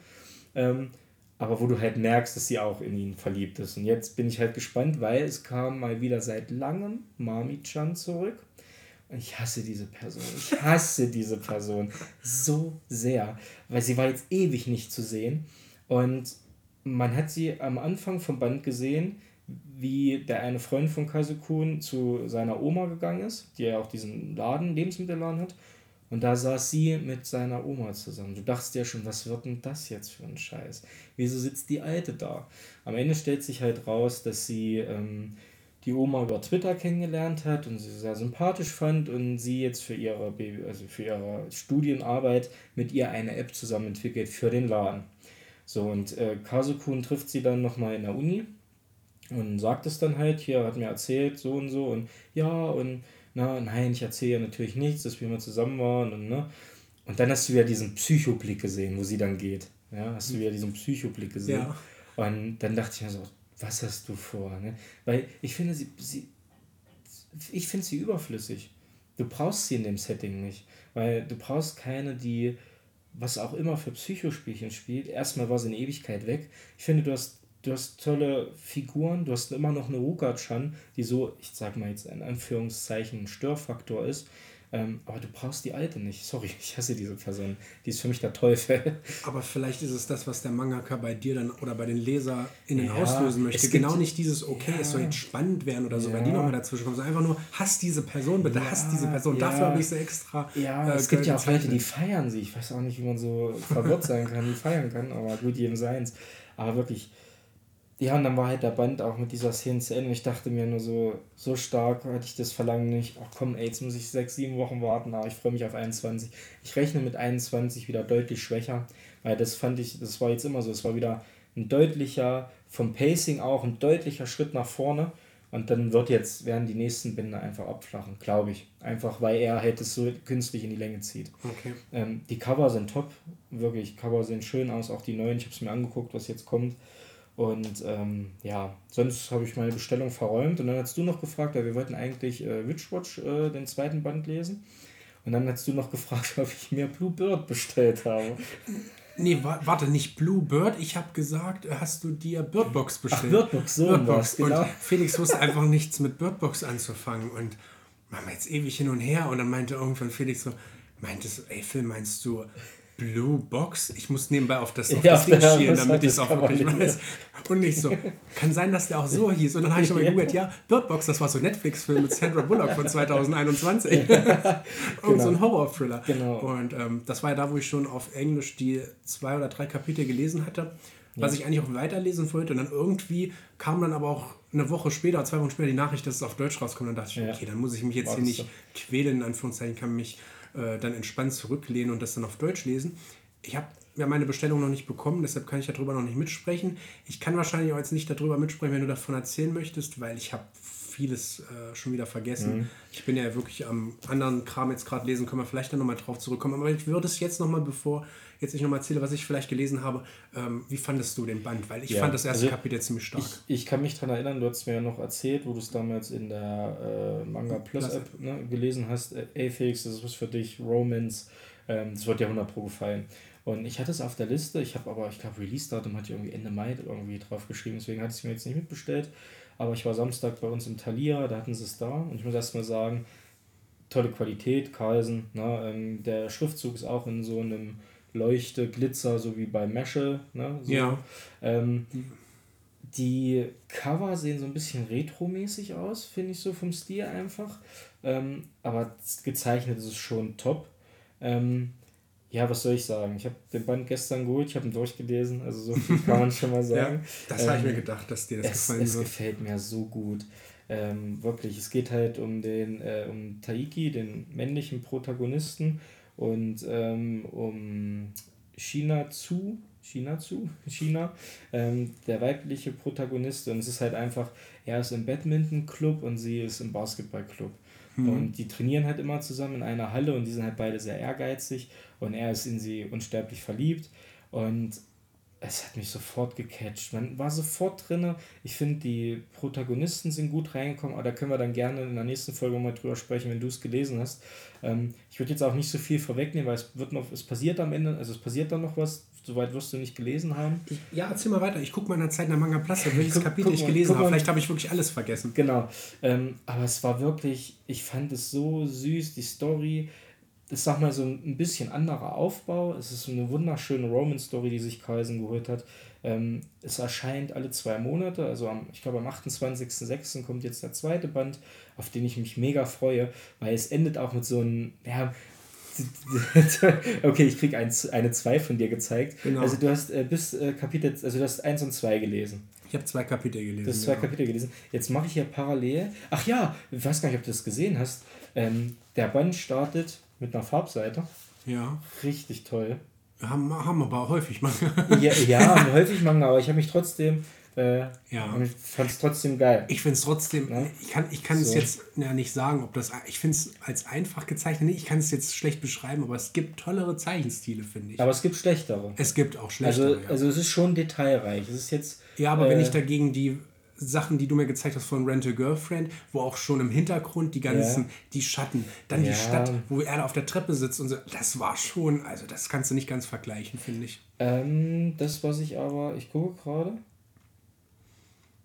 Ähm, aber wo du halt merkst, dass sie auch in ihn verliebt ist. Und jetzt bin ich halt gespannt, weil es kam mal wieder seit langem Mami-chan zurück. Und ich hasse diese Person. Ich hasse diese Person so sehr, weil sie war jetzt ewig nicht zu sehen. Und man hat sie am Anfang vom Band gesehen, wie der eine Freund von Kasukun zu seiner Oma gegangen ist, die ja auch diesen Laden, Lebensmittelladen hat. Und da saß sie mit seiner Oma zusammen. Du dachtest ja schon, was wird denn das jetzt für ein Scheiß? Wieso sitzt die Alte da? Am Ende stellt sich halt raus, dass sie ähm, die Oma über Twitter kennengelernt hat und sie sehr sympathisch fand und sie jetzt für ihre, Baby, also für ihre Studienarbeit mit ihr eine App zusammen entwickelt für den Laden. So, und äh, Kasukun trifft sie dann nochmal in der Uni und sagt es dann halt, hier hat mir erzählt, so und so, und ja, und na, nein, ich erzähle ja natürlich nichts, dass wir mal zusammen waren, und ne. Und dann hast du ja diesen Psychoblick gesehen, wo sie dann geht. Ja, hast du ja diesen Psychoblick gesehen. Ja. Und dann dachte ich mir so, was hast du vor? Ne? Weil ich finde sie, sie ich finde sie überflüssig. Du brauchst sie in dem Setting nicht. Weil du brauchst keine, die was auch immer für Psychospielchen spielt, erstmal war sie in Ewigkeit weg. Ich finde, du hast, du hast tolle Figuren, du hast immer noch eine Ruka-chan, die so, ich sag mal jetzt in Anführungszeichen, ein Störfaktor ist. Ähm, aber du brauchst die alte nicht. Sorry, ich hasse diese Person. Die ist für mich der Teufel. Aber vielleicht ist es das, was der Mangaka bei dir dann oder bei den LeserInnen ja, auslösen möchte. Genau nicht dieses, okay, ja. es soll jetzt spannend werden oder so, ja. wenn die nochmal dazwischen kommen. Sondern einfach nur, hasst diese Person, bitte ja, hasst diese Person. Dafür habe ich sie extra. Ja, äh, es gibt ja auch Leute, die feiern sie. Ich weiß auch nicht, wie man so verwirrt sein kann, die feiern kann, aber gut, jedem seins. Aber wirklich, ja, und dann war halt der Band auch mit dieser Szene zu Ende. Ich dachte mir nur so, so stark hatte ich das Verlangen nicht. Ach komm, ey, jetzt muss ich sechs, sieben Wochen warten, aber ich freue mich auf 21. Ich rechne mit 21 wieder deutlich schwächer, weil das fand ich, das war jetzt immer so, es war wieder ein deutlicher, vom Pacing auch, ein deutlicher Schritt nach vorne. Und dann wird jetzt, werden die nächsten Bände einfach abflachen, glaube ich. Einfach weil er halt es so künstlich in die Länge zieht. Okay. Ähm, die Cover sind top, wirklich. Cover sehen schön aus, auch die neuen. Ich habe es mir angeguckt, was jetzt kommt. Und ähm, ja, sonst habe ich meine Bestellung verräumt. Und dann hast du noch gefragt, weil wir wollten eigentlich äh, Witchwatch, äh, den zweiten Band lesen. Und dann hast du noch gefragt, ob ich mir Blue Bird bestellt habe. Nee, warte, nicht Blue Bird. Ich habe gesagt, hast du dir Birdbox bestellt? Ach, Birdbox, so Birdbox, genau. Und Felix wusste einfach nichts mit Birdbox anzufangen. Und machen wir jetzt ewig hin und her. Und dann meinte irgendwann Felix so, meintest ey Phil, meinst du Blue Box. Ich muss nebenbei auf das, auf ja, das Ding schielen, damit ich es auch wirklich weiß. Und nicht so. Kann sein, dass der auch so hieß. Und dann habe ich schon mal gegoogelt, ja, Bird Box, das war so ein Netflix-Film mit Sandra Bullock von 2021. Und genau. so ein Horror-Thriller. Genau. Und ähm, das war ja da, wo ich schon auf Englisch die zwei oder drei Kapitel gelesen hatte. Was ja. ich eigentlich auch weiterlesen wollte. Und dann irgendwie kam dann aber auch eine Woche später, zwei Wochen später die Nachricht, dass es auf Deutsch rauskommt. Und dann dachte ich, okay, dann muss ich mich jetzt war hier nicht quälen, in Anführungszeichen, kann mich äh, dann entspannt zurücklehnen und das dann auf Deutsch lesen. Ich habe ja meine Bestellung noch nicht bekommen, deshalb kann ich darüber noch nicht mitsprechen. Ich kann wahrscheinlich auch jetzt nicht darüber mitsprechen, wenn du davon erzählen möchtest, weil ich habe vieles äh, schon wieder vergessen. Mhm. Ich bin ja wirklich am anderen Kram jetzt gerade lesen, können wir vielleicht dann nochmal drauf zurückkommen. Aber ich würde es jetzt nochmal, bevor jetzt ich nochmal erzähle, was ich vielleicht gelesen habe, ähm, wie fandest du den Band? Weil ich ja, fand das erste also Kapitel ziemlich stark. Ich, ich, kann mich daran erinnern, du hast mir ja noch erzählt, wo du es damals in der äh, Manga Plus App ne, gelesen hast, äh, Aphix, das ist was für dich, Romance, ähm, das wird dir 100 Pro gefallen. Und ich hatte es auf der Liste, ich habe aber, ich glaube, Release-Datum hatte ich irgendwie Ende Mai irgendwie drauf geschrieben, deswegen hatte ich es mir jetzt nicht mitbestellt. Aber ich war Samstag bei uns im Thalia, da hatten sie es da und ich muss erstmal sagen, tolle Qualität, Carlsen, ne, ähm, der Schriftzug ist auch in so einem Leuchte, Glitzer, so wie bei Mesche. Ne? So. Ja. Ähm, die Cover sehen so ein bisschen retromäßig aus, finde ich so vom Stil einfach. Ähm, aber gezeichnet ist es schon top. Ähm, ja, was soll ich sagen? Ich habe den Band gestern geholt, ich habe ihn durchgelesen, also so viel kann man schon mal sagen. ja, das habe ich mir ähm, gedacht, dass dir das es, gefallen es wird. Es gefällt mir so gut. Ähm, wirklich, es geht halt um den, äh, um Taiki, den männlichen Protagonisten, und ähm, um China zu, China zu, China, ähm, der weibliche Protagonist und es ist halt einfach, er ist im Badminton-Club und sie ist im Basketball-Club. Mhm. Und die trainieren halt immer zusammen in einer Halle und die sind halt beide sehr ehrgeizig und er ist in sie unsterblich verliebt und es hat mich sofort gecatcht. Man war sofort drin. Ich finde, die Protagonisten sind gut reingekommen, aber da können wir dann gerne in der nächsten Folge mal drüber sprechen, wenn du es gelesen hast. Ähm, ich würde jetzt auch nicht so viel vorwegnehmen, weil es wird noch, es passiert am Ende, also es passiert dann noch was, soweit wirst du nicht gelesen haben. Ich, ja, erzähl mal weiter. Ich gucke mal in der Zeit nach Manga Plus, welches guck, Kapitel guck ich gelesen habe. Vielleicht habe ich wirklich alles vergessen. Genau. Ähm, aber es war wirklich, ich fand es so süß, die Story ist, sag mal, so ein bisschen anderer Aufbau. Es ist eine wunderschöne Roman-Story, die sich Carlsen geholt hat. Ähm, es erscheint alle zwei Monate, also am, ich glaube am 28.06. kommt jetzt der zweite Band, auf den ich mich mega freue, weil es endet auch mit so einem, ja, okay, ich krieg ein, eine 2 von dir gezeigt. Genau. Also du hast äh, bis äh, Kapitel, also du hast 1 und 2 gelesen. Ich habe zwei Kapitel gelesen. Du hast zwei ja. Kapitel gelesen. Jetzt mache ich ja parallel. Ach ja, ich weiß gar nicht, ob du das gesehen hast. Ähm, der Band startet mit einer Farbseite. Ja. Richtig toll. Haben, haben aber häufig Manga. ja, ja, häufig Manga, aber ich habe mich trotzdem. Äh, ja. ich fand es trotzdem geil. Ich finde es trotzdem, ja? ich kann, ich kann so. es jetzt ja, nicht sagen, ob das, ich finde es als einfach gezeichnet, ich kann es jetzt schlecht beschreiben, aber es gibt tollere Zeichenstile, finde ich. Aber es gibt schlechtere. Es gibt auch schlechtere. Also, ja. also es ist schon detailreich. Es ist jetzt. Ja, aber äh, wenn ich dagegen die Sachen, die du mir gezeigt hast von Rent a Girlfriend, wo auch schon im Hintergrund die ganzen, ja. die Schatten, dann ja. die Stadt, wo er da auf der Treppe sitzt und so, das war schon, also das kannst du nicht ganz vergleichen, finde ich. Ähm, das, was ich aber, ich gucke gerade.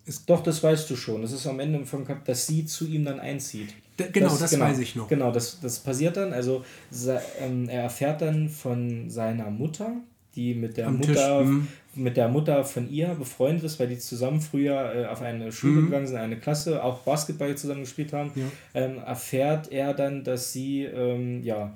Ist Doch, das weißt du schon. Das ist am Ende vom Kap, dass sie zu ihm dann einzieht. D genau, das, das genau, weiß ich noch. Genau, das, das passiert dann. Also ähm, er erfährt dann von seiner Mutter, die mit der Am Mutter Tisch, mhm. mit der Mutter von ihr befreundet ist, weil die zusammen früher äh, auf eine Schule mhm. gegangen sind, eine Klasse, auch Basketball zusammen gespielt haben, ja. ähm, erfährt er dann, dass sie ähm, ja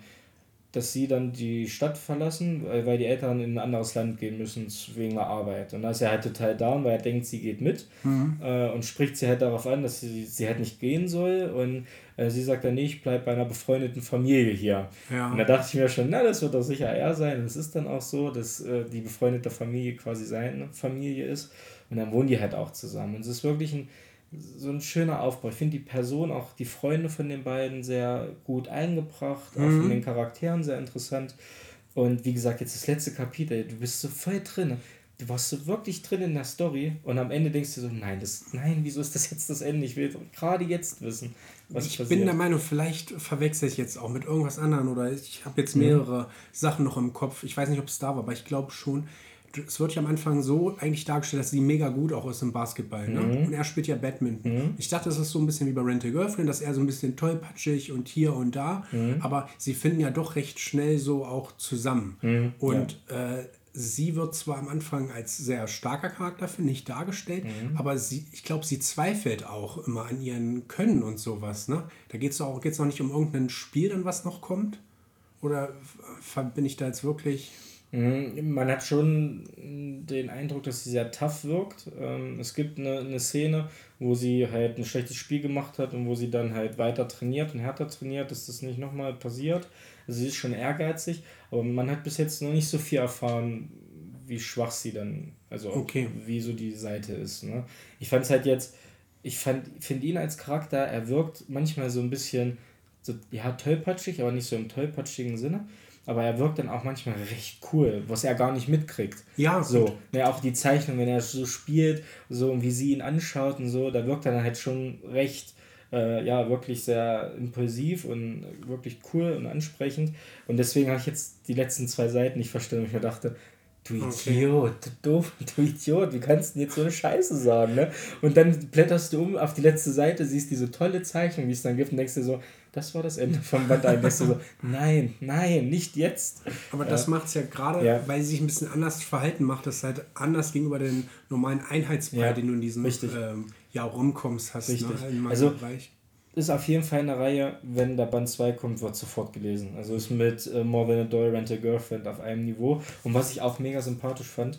dass sie dann die Stadt verlassen, weil die Eltern in ein anderes Land gehen müssen wegen der Arbeit. Und da ist er halt total down, weil er denkt, sie geht mit mhm. äh, und spricht sie halt darauf an, dass sie, sie halt nicht gehen soll. Und äh, sie sagt dann, nee, ich bleibe bei einer befreundeten Familie hier. Ja. Und da dachte ich mir schon, na, das wird doch sicher er sein. Und es ist dann auch so, dass äh, die befreundete Familie quasi seine Familie ist. Und dann wohnen die halt auch zusammen. Und es ist wirklich ein so ein schöner Aufbau. Ich finde die Person, auch die Freunde von den beiden sehr gut eingebracht, mhm. auch von mhm. den Charakteren sehr interessant. Und wie gesagt, jetzt das letzte Kapitel, du bist so voll drin. Du warst so wirklich drin in der Story und am Ende denkst du so, nein, das, nein, wieso ist das jetzt das Ende? Ich will gerade jetzt wissen, was Ich passiert. bin der Meinung, vielleicht verwechsel ich jetzt auch mit irgendwas anderem oder ich habe jetzt mehrere mhm. Sachen noch im Kopf. Ich weiß nicht, ob es da war, aber ich glaube schon es wird ja am Anfang so eigentlich dargestellt, dass sie mega gut auch ist im Basketball. Ne? Mhm. Und er spielt ja Badminton. Mhm. Ich dachte, das ist so ein bisschen wie bei Rent a Girlfriend, dass er so ein bisschen tollpatschig und hier und da. Mhm. Aber sie finden ja doch recht schnell so auch zusammen. Mhm. Und ja. äh, sie wird zwar am Anfang als sehr starker Charakter, finde ich, dargestellt, mhm. aber sie, ich glaube, sie zweifelt auch immer an ihren Können und sowas. Ne? Da geht es auch, geht's auch nicht um irgendein Spiel, dann was noch kommt. Oder bin ich da jetzt wirklich. Mhm, man hat schon den Eindruck, dass sie sehr tough wirkt. Ähm, es gibt eine, eine Szene, wo sie halt ein schlechtes Spiel gemacht hat und wo sie dann halt weiter trainiert und härter trainiert, dass das nicht nochmal passiert. Also sie ist schon ehrgeizig, aber man hat bis jetzt noch nicht so viel erfahren, wie schwach sie dann, also okay. wie so die Seite ist. Ne? Ich fand es halt jetzt, ich finde ihn als Charakter, er wirkt manchmal so ein bisschen, so, ja, tollpatschig, aber nicht so im tollpatschigen Sinne aber er wirkt dann auch manchmal recht cool, was er gar nicht mitkriegt. Ja, so. Gut. Ne, auch die Zeichnung, wenn er so spielt, so und wie sie ihn anschaut und so, da wirkt er dann halt schon recht, äh, ja, wirklich sehr impulsiv und wirklich cool und ansprechend. Und deswegen habe ich jetzt die letzten zwei Seiten nicht verstanden, ich mir dachte, Du Idiot, okay. du doof, du Idiot, wie kannst du denn jetzt so eine Scheiße sagen, ne? Und dann blätterst du um auf die letzte Seite, siehst diese tolle Zeichnung, wie es dann gibt, und denkst dir so, das war das Ende vom Band 1. Denkst du so, nein, nein, nicht jetzt. Aber das macht es ja gerade, ja. weil sie sich ein bisschen anders verhalten, macht es halt anders gegenüber den normalen Einheitsbrei, ja. den du in diesem ähm, ja, Rumkommst hast. Ne, Richtig. Ne, also, Bereich ist auf jeden Fall eine Reihe, wenn der Band 2 kommt, wird sofort gelesen. Also ist mit äh, More Than a Doll, Rent a Girlfriend auf einem Niveau. Und was ich auch mega sympathisch fand,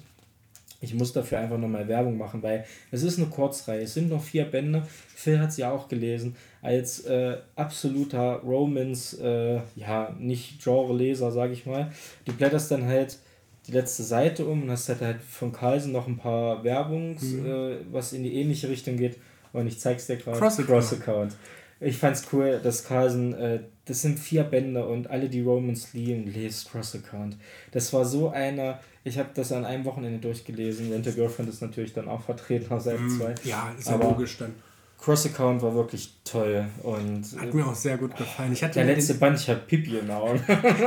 ich muss dafür einfach nochmal Werbung machen, weil es ist eine Kurzreihe. Es sind noch vier Bände. Phil hat sie auch gelesen. Als äh, absoluter Romans, äh, ja, nicht Genre-Leser, sag ich mal. Du blätterst dann halt die letzte Seite um und hast halt, halt von Carlsen noch ein paar Werbungs, mhm. äh, was in die ähnliche Richtung geht. Und ich zeig's dir gerade. Cross-Account. Cross-Account. Ich fand's cool, dass Carlsen, äh, das sind vier Bände und alle, die Romans lieben, lest Cross Account. Das war so einer, ich habe das an einem Wochenende durchgelesen. Rent a Girlfriend ist natürlich dann auch vertreten auf Seite 2. Mm, ja, ist ja logisch dann. Cross Account war wirklich toll und hat mir auch sehr gut gefallen. Ich hatte der letzte den, Band, ich hatte Pipi in den Augen.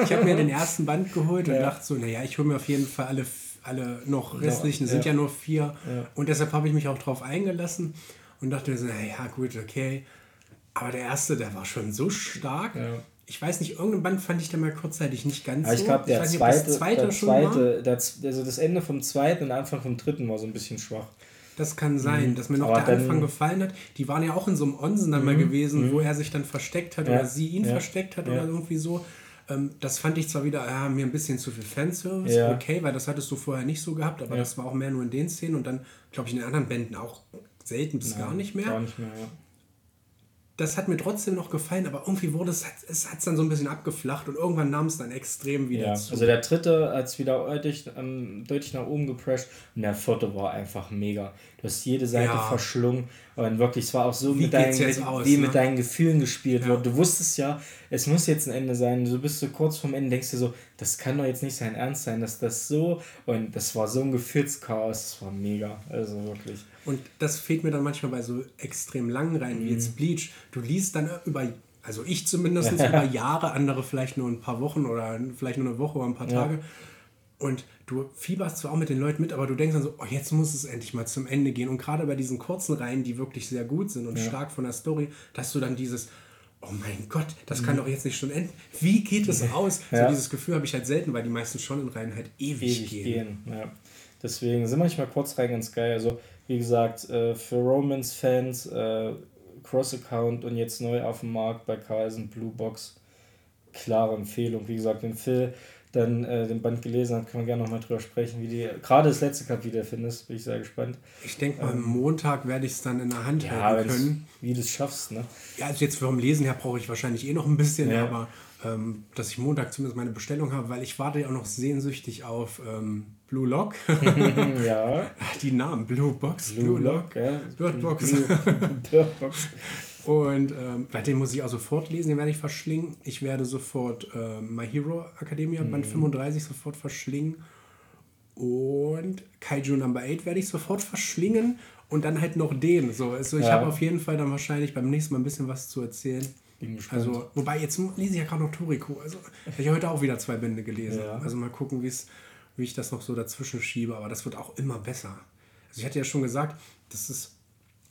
ich habe mir den ersten Band geholt ja. und dachte so, naja, ich hole mir auf jeden Fall alle, alle noch restlichen, ja, sind ja, ja nur vier. Und deshalb habe ich mich auch drauf eingelassen und dachte so, naja, gut, okay. Aber der erste, der war schon so stark. Ich weiß nicht, irgendein Band fand ich da mal kurzzeitig nicht ganz Aber ich glaube, der, nicht, zweite, das zweite, der zweite, der, also das Ende vom zweiten und Anfang vom dritten war so ein bisschen schwach. Das kann sein, mhm. dass mir noch Aber der Anfang gefallen hat. Die waren ja auch in so einem Onsen dann mhm. mal gewesen, mhm. wo er sich dann versteckt hat ja. oder sie ihn ja. versteckt hat ja. oder irgendwie so. Ähm, das fand ich zwar wieder, ja, mir ein bisschen zu viel Fanservice, ja. okay, weil das hattest du vorher nicht so gehabt, aber das war auch mehr nur in den Szenen und dann, glaube ich, in den anderen Bänden auch selten bis gar nicht mehr. Gar nicht mehr, ja das hat mir trotzdem noch gefallen, aber irgendwie wurde es, es hat dann so ein bisschen abgeflacht und irgendwann nahm es dann extrem wieder ja, zu. Also der dritte hat es wieder deutlich, ähm, deutlich nach oben geprescht und der vierte war einfach mega. Du hast jede Seite ja. verschlungen und wirklich, es war auch so, wie, mit deinen, mit, aus, wie ne? mit deinen Gefühlen gespielt ja. wurde. Du wusstest ja, es muss jetzt ein Ende sein. Du bist so kurz vorm Ende, denkst dir so, das kann doch jetzt nicht sein Ernst sein, dass das so und das war so ein Gefühlschaos, das war mega. Also wirklich. Und das fehlt mir dann manchmal bei so extrem langen Reihen mhm. wie jetzt Bleach. Du liest dann über, also ich zumindest über Jahre, andere vielleicht nur ein paar Wochen oder vielleicht nur eine Woche oder ein paar Tage. Ja. Und du fieberst zwar auch mit den Leuten mit, aber du denkst dann so, oh, jetzt muss es endlich mal zum Ende gehen. Und gerade bei diesen kurzen Reihen, die wirklich sehr gut sind und ja. stark von der Story, dass du dann dieses, oh mein Gott, das kann mhm. doch jetzt nicht schon enden. Wie geht es aus? Ja. So dieses Gefühl habe ich halt selten, weil die meisten schon in Reihen halt ewig, ewig gehen. gehen. Ja. Deswegen sind manchmal Kurzreihen ganz geil. Also wie gesagt, äh, für Romans-Fans äh, Cross-Account und jetzt neu auf dem Markt bei Carlsen Blue Box. Klare Empfehlung. Wie gesagt, wenn Phil dann äh, den Band gelesen hat, können wir gerne nochmal drüber sprechen, wie die gerade das letzte Kapitel findest. Bin ich sehr gespannt. Ich denke mal, ähm, Montag werde ich es dann in der Hand ja, halten können. Wie du es schaffst, ne? Ja, also jetzt vom Lesen her brauche ich wahrscheinlich eh noch ein bisschen, ja. aber ähm, dass ich Montag zumindest meine Bestellung habe, weil ich warte ja auch noch sehnsüchtig auf ähm, Blue Lock. ja. Die Namen, Blue Box, Blue, Blue Lock, ja. Bird Box. Bird Box. Und ähm, den muss ich auch sofort lesen, den werde ich verschlingen. Ich werde sofort äh, My Hero Academia mhm. Band 35 sofort verschlingen. Und Kaiju Number 8 werde ich sofort verschlingen. Und dann halt noch den. So, also ich ja. habe auf jeden Fall dann wahrscheinlich beim nächsten Mal ein bisschen was zu erzählen. Also, wobei jetzt lese ich ja gerade noch Toriko. Also, ich habe heute auch wieder zwei Bände gelesen. Ja. Also mal gucken, wie ich das noch so dazwischen schiebe. Aber das wird auch immer besser. Also ich hatte ja schon gesagt, das ist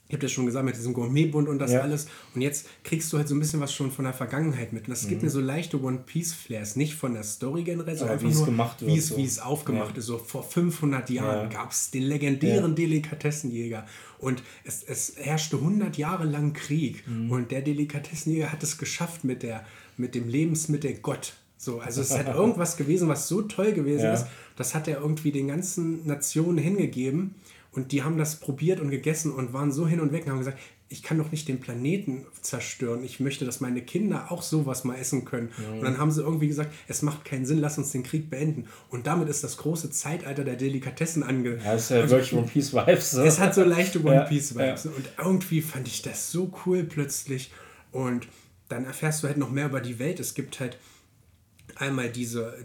ich habe ja schon gesagt, mit diesem Gourmetbund und das ja. alles. Und jetzt kriegst du halt so ein bisschen was schon von der Vergangenheit mit. Und das mhm. gibt mir so leichte One-Piece-Flares. Nicht von der Story generell, sondern einfach nur, gemacht wird, wie es, so. wie es aufgemacht ja. ist. So vor 500 Jahren ja. gab es den legendären Delikatessenjäger. Und es, es herrschte 100 Jahre lang Krieg. Mhm. Und der Delikatessenjäger hat es geschafft mit, der, mit dem Lebensmittel Gott. So, also es ist halt irgendwas gewesen, was so toll gewesen ist. Das hat er irgendwie den ganzen Nationen hingegeben. Und die haben das probiert und gegessen und waren so hin und weg und haben gesagt, ich kann doch nicht den Planeten zerstören. Ich möchte, dass meine Kinder auch sowas mal essen können. Ja. Und dann haben sie irgendwie gesagt, es macht keinen Sinn, lass uns den Krieg beenden. Und damit ist das große Zeitalter der Delikatessen ange... Ja, ist ja also, wirklich One Piece Vibes. So. Es hat so leichte One Piece Vibes. Ja, und irgendwie fand ich das so cool plötzlich. Und dann erfährst du halt noch mehr über die Welt. Es gibt halt einmal diese,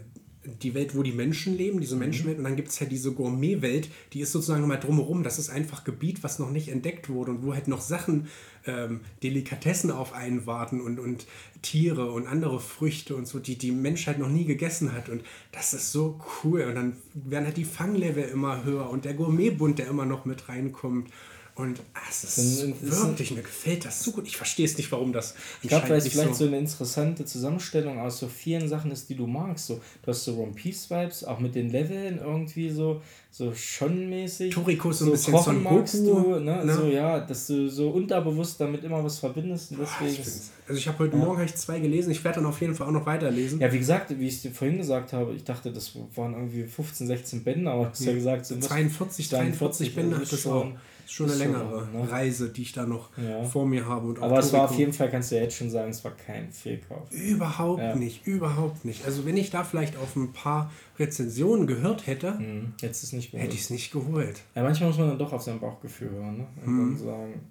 die Welt, wo die Menschen leben, diese mhm. Menschenwelt, und dann gibt es ja diese Gourmet-Welt, die ist sozusagen mal drumherum. Das ist einfach Gebiet, was noch nicht entdeckt wurde und wo halt noch Sachen, ähm, Delikatessen auf einen warten und, und Tiere und andere Früchte und so, die die Menschheit noch nie gegessen hat. Und das ist so cool. Und dann werden halt die Fanglevel immer höher und der Gourmetbund, der immer noch mit reinkommt. Und ah, es ist wirklich, mir gefällt das so gut. Ich verstehe es nicht, warum das. Ich glaube, weil es vielleicht so, so eine interessante Zusammenstellung aus so vielen Sachen ist, die du magst. So, du hast so One Piece Vibes, auch mit den Leveln irgendwie so, so schon mäßig. Toriko ist so ein bisschen Son magst du, ne? ne? So, ja, dass du so unterbewusst damit immer was verbindest. Und deswegen oh, also ich habe heute ja. Morgen ich zwei gelesen. Ich werde dann auf jeden Fall auch noch weiterlesen. Ja, wie gesagt, wie ich es dir vorhin gesagt habe, ich dachte, das waren irgendwie 15, 16 Bände, aber du hast ja gesagt, so 42, 43 Bände hat das auch schon eine längere schon, ne? Reise, die ich da noch ja. vor mir habe. Und Aber es war auf jeden Fall, kannst du ja jetzt schon sagen, es war kein Fehlkauf. Überhaupt ja. nicht, überhaupt nicht. Also wenn ich da vielleicht auf ein paar Rezensionen gehört hätte, mhm. hätte ich es nicht geholt. Ja, manchmal muss man dann doch auf sein Bauchgefühl hören ne? und mhm. dann sagen...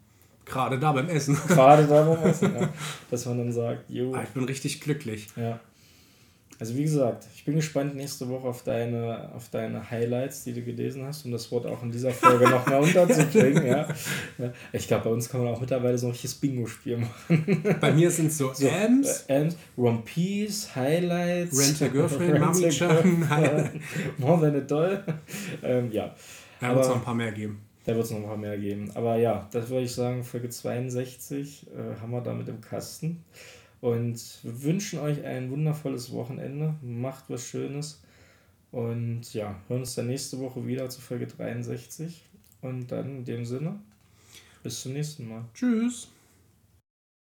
Gerade da beim Essen. Gerade da beim Essen, ja. Dass man dann sagt, jo. Ah, ich bin richtig glücklich. Ja. Also wie gesagt, ich bin gespannt nächste Woche auf deine, auf deine Highlights, die du gelesen hast, um das Wort auch in dieser Folge noch mehr unterzubringen. ja. Ich glaube, bei uns kann man auch mittlerweile so ein richtiges Bingo-Spiel machen. Bei mir sind so, so Ams, äh, Ams, One Piece, Highlights, Rent a Girlfriend, Mami-chan, More than a doll. Ähm, ja. Da wird es noch ein paar mehr geben. Da wird es noch ein paar mehr geben. Aber ja, das würde ich sagen, Folge 62 äh, haben wir damit im Kasten. Und wünschen euch ein wundervolles Wochenende. Macht was Schönes. Und ja, hören uns dann nächste Woche wieder zu Folge 63. Und dann in dem Sinne, bis zum nächsten Mal. Tschüss.